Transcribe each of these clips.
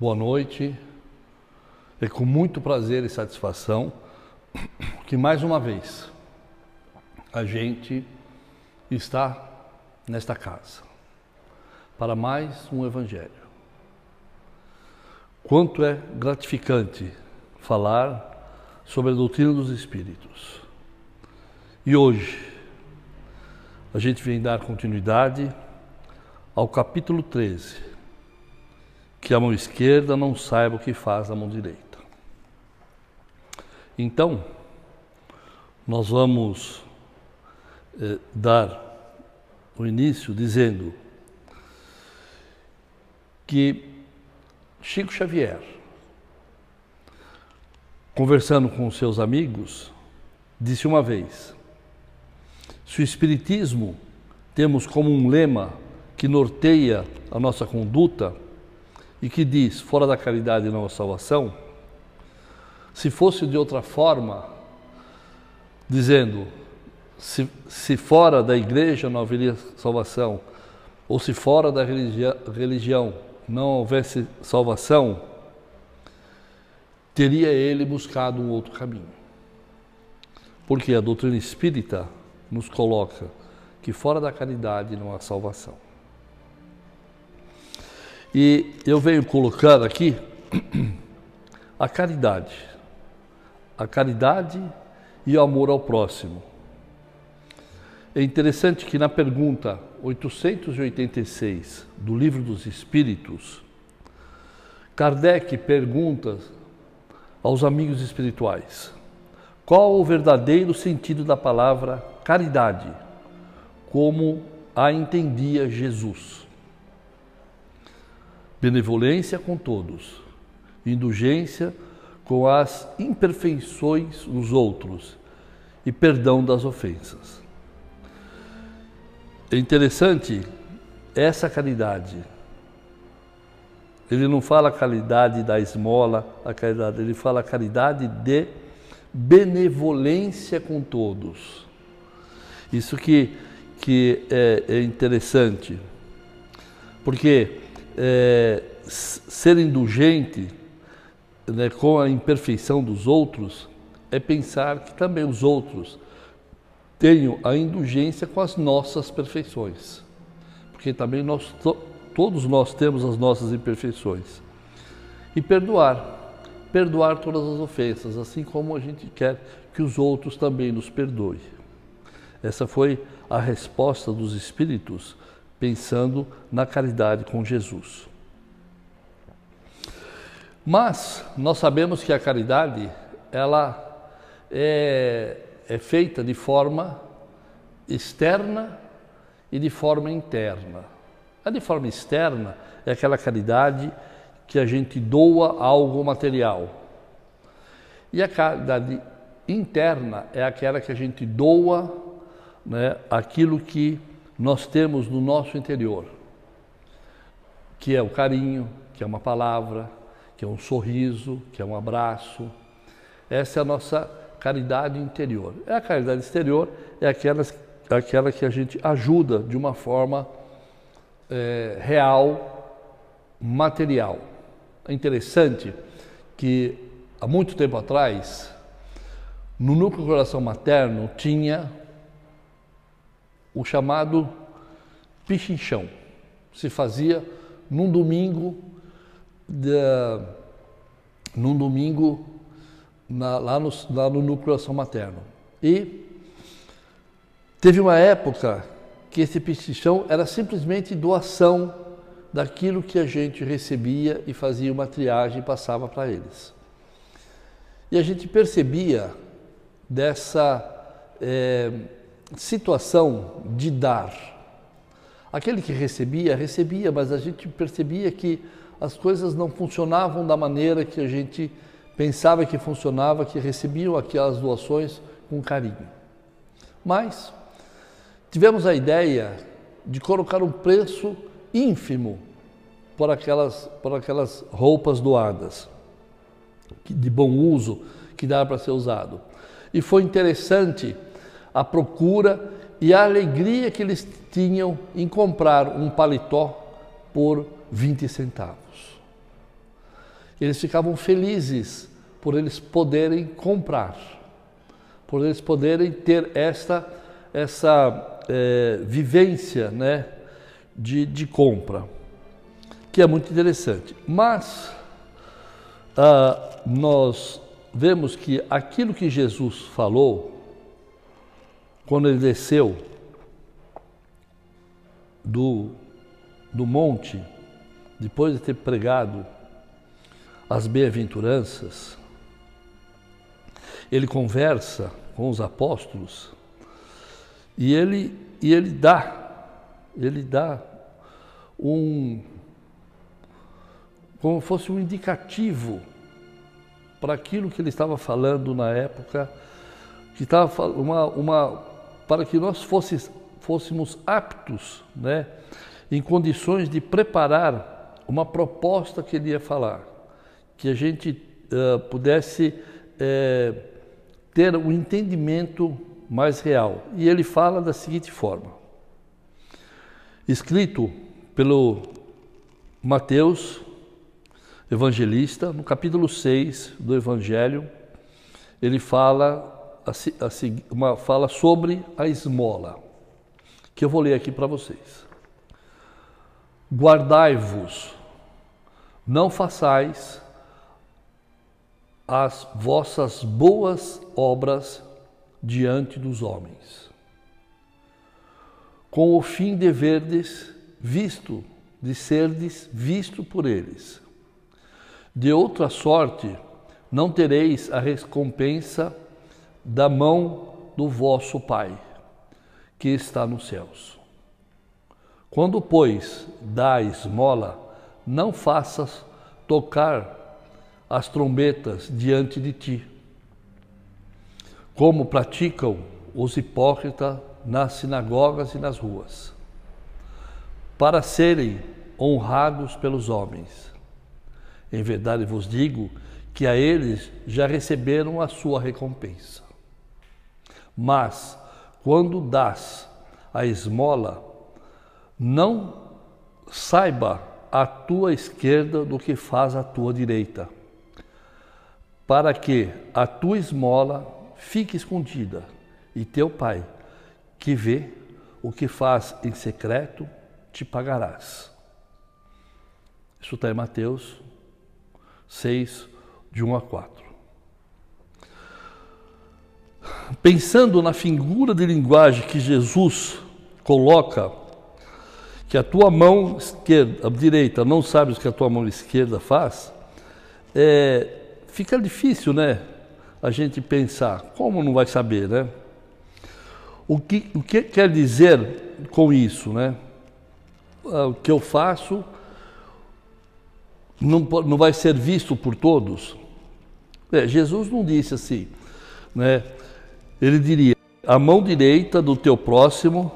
Boa noite. É com muito prazer e satisfação que mais uma vez a gente está nesta casa para mais um Evangelho. Quanto é gratificante falar sobre a doutrina dos Espíritos. E hoje a gente vem dar continuidade ao capítulo 13, que a mão esquerda não saiba o que faz a mão direita. Então, nós vamos eh, dar o início dizendo que Chico Xavier, conversando com seus amigos, disse uma vez: se o Espiritismo temos como um lema que norteia a nossa conduta e que diz fora da caridade não há salvação, se fosse de outra forma, dizendo se, se fora da igreja não haveria salvação, ou se fora da religião não houvesse salvação, teria ele buscado um outro caminho. Porque a doutrina espírita nos coloca que fora da caridade não há salvação. E eu venho colocando aqui a caridade. A caridade e o amor ao próximo. É interessante que na pergunta 886 do Livro dos Espíritos, Kardec pergunta aos amigos espirituais: qual o verdadeiro sentido da palavra caridade, como a entendia Jesus? Benevolência com todos, indulgência com as imperfeições dos outros e perdão das ofensas. É interessante essa caridade. Ele não fala caridade da esmola, a caridade, ele fala caridade de benevolência com todos. Isso que, que é, é interessante, porque é, ser indulgente né, com a imperfeição dos outros é pensar que também os outros tenho a indulgência com as nossas perfeições, porque também nós, todos nós temos as nossas imperfeições. E perdoar, perdoar todas as ofensas, assim como a gente quer que os outros também nos perdoem. Essa foi a resposta dos Espíritos, pensando na caridade com Jesus. Mas nós sabemos que a caridade, ela é é feita de forma externa e de forma interna. A de forma externa é aquela caridade que a gente doa algo material. E a caridade interna é aquela que a gente doa né, aquilo que nós temos no nosso interior, que é o carinho, que é uma palavra, que é um sorriso, que é um abraço. Essa é a nossa caridade interior. É a caridade exterior, é aquela, aquela que a gente ajuda de uma forma é, real, material. É interessante que há muito tempo atrás, no núcleo coração materno tinha o chamado pichinchão. Se fazia num domingo, num domingo na, lá, no, lá no núcleo ação materno. E teve uma época que esse pestichão era simplesmente doação daquilo que a gente recebia e fazia uma triagem e passava para eles. E a gente percebia dessa é, situação de dar. Aquele que recebia, recebia, mas a gente percebia que as coisas não funcionavam da maneira que a gente pensava que funcionava, que recebiam aquelas doações com carinho. Mas tivemos a ideia de colocar um preço ínfimo por aquelas, por aquelas roupas doadas, de bom uso, que dava para ser usado. E foi interessante a procura e a alegria que eles tinham em comprar um paletó por 20 centavos. Eles ficavam felizes por eles poderem comprar, por eles poderem ter esta, essa é, vivência né, de, de compra, que é muito interessante. Mas ah, nós vemos que aquilo que Jesus falou, quando ele desceu do, do monte, depois de ter pregado as bem-aventuranças, ele conversa com os apóstolos e ele, e ele dá, ele dá um, como fosse um indicativo para aquilo que ele estava falando na época, que estava uma, uma para que nós fosse, fôssemos aptos, né, em condições de preparar uma proposta que ele ia falar, que a gente uh, pudesse uh, ter um entendimento mais real. E ele fala da seguinte forma: escrito pelo Mateus, evangelista, no capítulo 6 do Evangelho, ele fala, uma, fala sobre a esmola, que eu vou ler aqui para vocês. Guardai-vos, não façais as vossas boas obras diante dos homens, com o fim de verdes visto, de serdes visto por eles. De outra sorte, não tereis a recompensa da mão do vosso Pai, que está nos céus. Quando, pois, dá esmola, não faças tocar as trombetas diante de ti, como praticam os hipócritas nas sinagogas e nas ruas, para serem honrados pelos homens. Em verdade vos digo que a eles já receberam a sua recompensa. Mas, quando dás a esmola, não saiba a tua esquerda do que faz a tua direita, para que a tua esmola fique escondida, e teu pai, que vê o que faz em secreto, te pagarás. Isso está em Mateus 6, de 1 a 4. Pensando na figura de linguagem que Jesus coloca, que a tua mão esquerda, a direita não sabe o que a tua mão esquerda faz, é, fica difícil, né? A gente pensar, como não vai saber, né? O que, o que quer dizer com isso, né? Ah, o que eu faço não, não vai ser visto por todos? É, Jesus não disse assim, né? Ele diria: a mão direita do teu próximo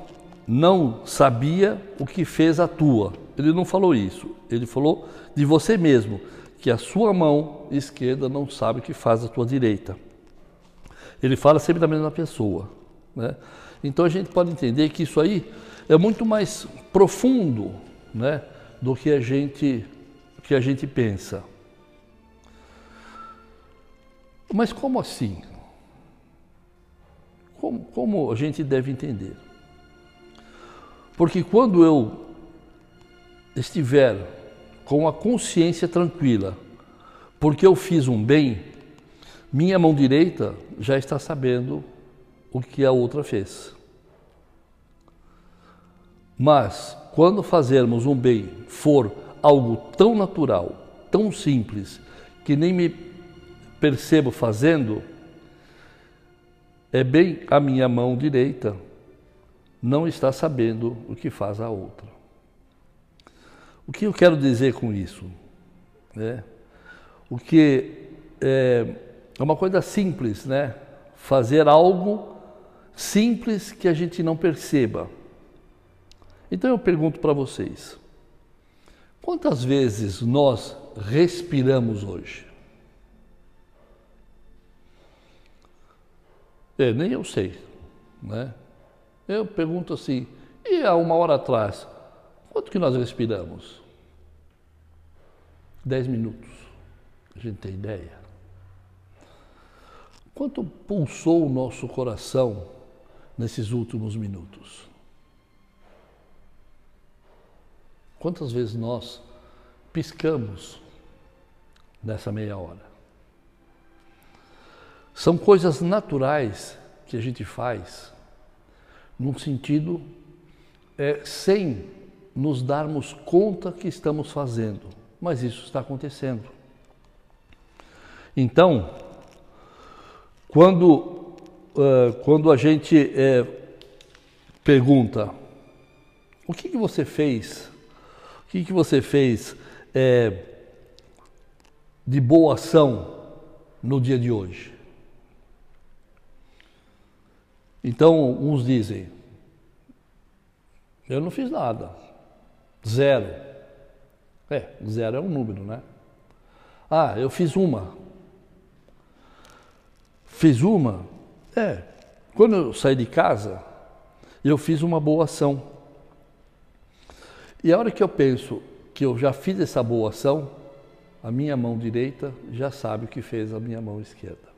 não sabia o que fez a tua. Ele não falou isso. Ele falou de você mesmo, que a sua mão esquerda não sabe o que faz a tua direita. Ele fala sempre da mesma pessoa. Né? Então a gente pode entender que isso aí é muito mais profundo né, do que a gente que a gente pensa. Mas como assim? Como, como a gente deve entender? Porque quando eu estiver com a consciência tranquila, porque eu fiz um bem, minha mão direita já está sabendo o que a outra fez. Mas quando fazermos um bem for algo tão natural, tão simples, que nem me percebo fazendo, é bem a minha mão direita não está sabendo o que faz a outra. O que eu quero dizer com isso? É, o que é, é uma coisa simples, né? Fazer algo simples que a gente não perceba. Então eu pergunto para vocês: Quantas vezes nós respiramos hoje? É, nem eu sei, né? Eu pergunto assim, e há uma hora atrás, quanto que nós respiramos? Dez minutos. A gente tem ideia? Quanto pulsou o nosso coração nesses últimos minutos? Quantas vezes nós piscamos nessa meia hora? São coisas naturais que a gente faz num sentido é, sem nos darmos conta que estamos fazendo, mas isso está acontecendo. Então, quando, uh, quando a gente é, pergunta o que, que você fez, o que, que você fez é, de boa ação no dia de hoje? Então, uns dizem, eu não fiz nada, zero. É, zero é um número, né? Ah, eu fiz uma. Fiz uma? É. Quando eu saí de casa, eu fiz uma boa ação. E a hora que eu penso que eu já fiz essa boa ação, a minha mão direita já sabe o que fez a minha mão esquerda.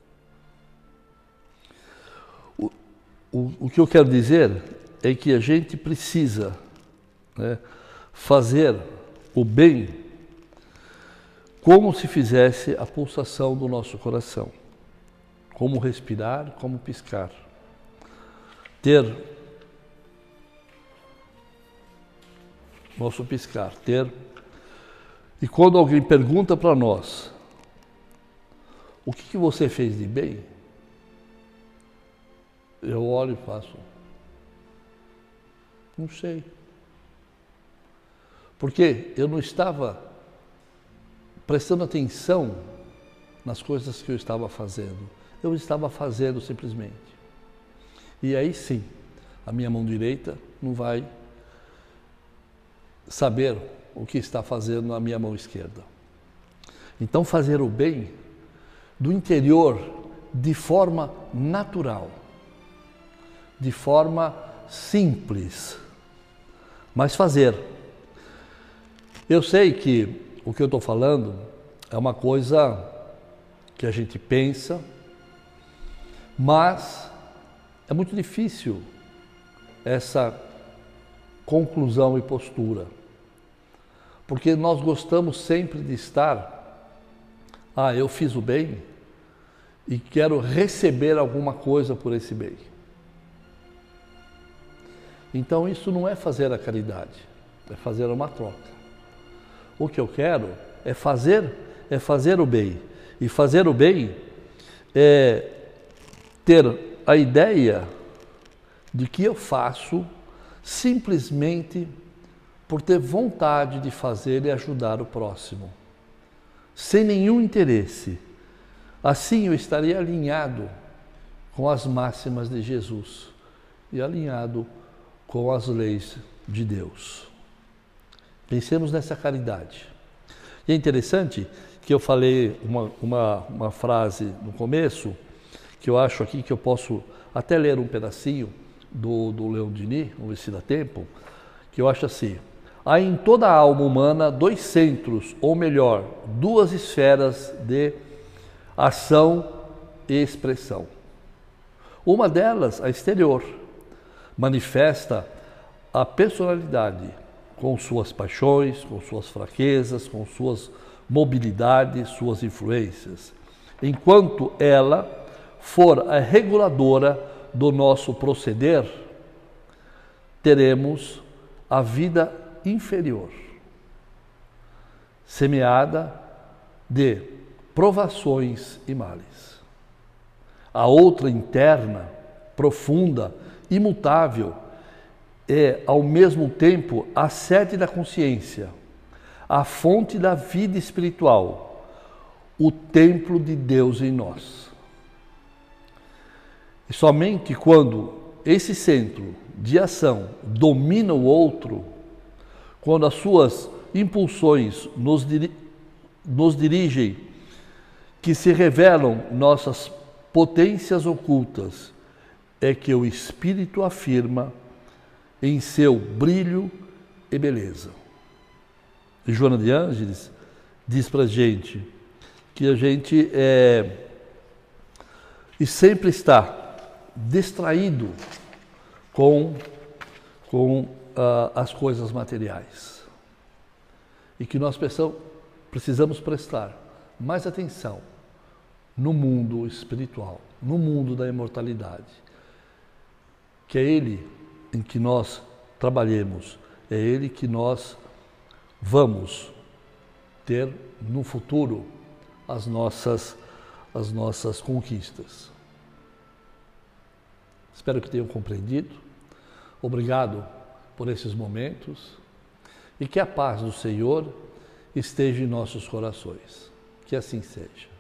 O, o que eu quero dizer é que a gente precisa né, fazer o bem como se fizesse a pulsação do nosso coração. Como respirar, como piscar. Ter nosso piscar, ter. E quando alguém pergunta para nós, o que, que você fez de bem? Eu olho e faço. Não sei. Porque eu não estava prestando atenção nas coisas que eu estava fazendo. Eu estava fazendo simplesmente. E aí sim, a minha mão direita não vai saber o que está fazendo a minha mão esquerda. Então, fazer o bem do interior de forma natural de forma simples, mas fazer. Eu sei que o que eu estou falando é uma coisa que a gente pensa, mas é muito difícil essa conclusão e postura. Porque nós gostamos sempre de estar, ah, eu fiz o bem e quero receber alguma coisa por esse bem. Então isso não é fazer a caridade, é fazer uma troca. O que eu quero é fazer, é fazer o bem. E fazer o bem é ter a ideia de que eu faço simplesmente por ter vontade de fazer e ajudar o próximo, sem nenhum interesse. Assim eu estaria alinhado com as máximas de Jesus e alinhado com as leis de Deus. Pensemos nessa caridade. E é interessante que eu falei uma, uma, uma frase no começo, que eu acho aqui que eu posso até ler um pedacinho do, do Leão Denis, vamos ver se dá tempo, que eu acho assim, há em toda a alma humana dois centros, ou melhor, duas esferas de ação e expressão. Uma delas, a exterior, manifesta a personalidade com suas paixões, com suas fraquezas, com suas mobilidades, suas influências, enquanto ela for a reguladora do nosso proceder, teremos a vida inferior, semeada de provações e males. A outra interna, profunda, imutável, é, ao mesmo tempo, a sede da consciência, a fonte da vida espiritual, o templo de Deus em nós. E somente quando esse centro de ação domina o outro, quando as suas impulsões nos, diri nos dirigem, que se revelam nossas potências ocultas é que o Espírito afirma em seu brilho e beleza. E Joana de Ângeles diz para a gente que a gente é, e sempre está distraído com, com uh, as coisas materiais. E que nós precisamos prestar mais atenção no mundo espiritual, no mundo da imortalidade, que é Ele em que nós trabalhemos, é Ele que nós vamos ter no futuro as nossas as nossas conquistas. Espero que tenham compreendido. Obrigado por esses momentos e que a paz do Senhor esteja em nossos corações. Que assim seja.